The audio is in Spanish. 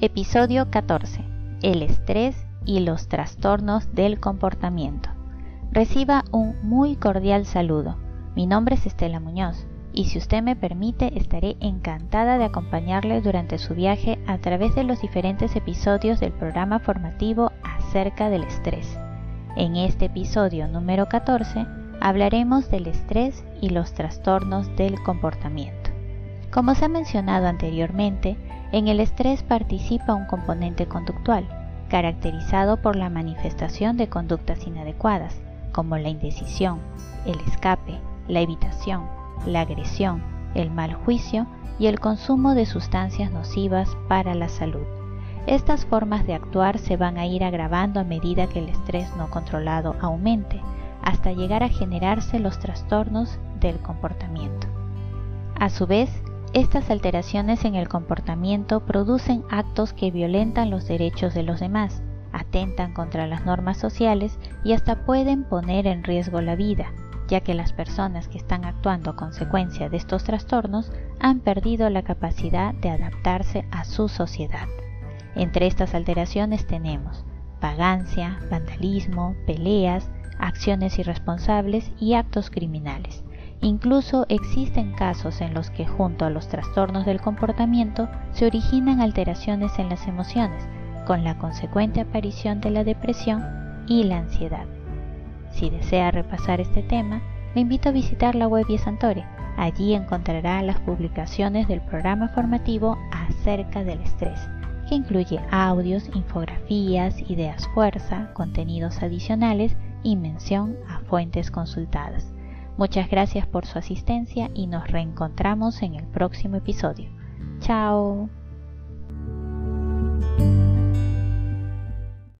Episodio 14. El estrés y los trastornos del comportamiento. Reciba un muy cordial saludo. Mi nombre es Estela Muñoz y si usted me permite estaré encantada de acompañarle durante su viaje a través de los diferentes episodios del programa formativo acerca del estrés. En este episodio número 14 hablaremos del estrés y los trastornos del comportamiento. Como se ha mencionado anteriormente, en el estrés participa un componente conductual, caracterizado por la manifestación de conductas inadecuadas, como la indecisión, el escape, la evitación, la agresión, el mal juicio y el consumo de sustancias nocivas para la salud. Estas formas de actuar se van a ir agravando a medida que el estrés no controlado aumente, hasta llegar a generarse los trastornos del comportamiento. A su vez, estas alteraciones en el comportamiento producen actos que violentan los derechos de los demás, atentan contra las normas sociales y hasta pueden poner en riesgo la vida, ya que las personas que están actuando a consecuencia de estos trastornos han perdido la capacidad de adaptarse a su sociedad. Entre estas alteraciones tenemos vagancia, vandalismo, peleas, acciones irresponsables y actos criminales. Incluso existen casos en los que junto a los trastornos del comportamiento se originan alteraciones en las emociones, con la consecuente aparición de la depresión y la ansiedad. Si desea repasar este tema, le invito a visitar la web Santore. Allí encontrará las publicaciones del programa formativo acerca del estrés, que incluye audios, infografías, ideas fuerza, contenidos adicionales y mención a fuentes consultadas. Muchas gracias por su asistencia y nos reencontramos en el próximo episodio. Chao.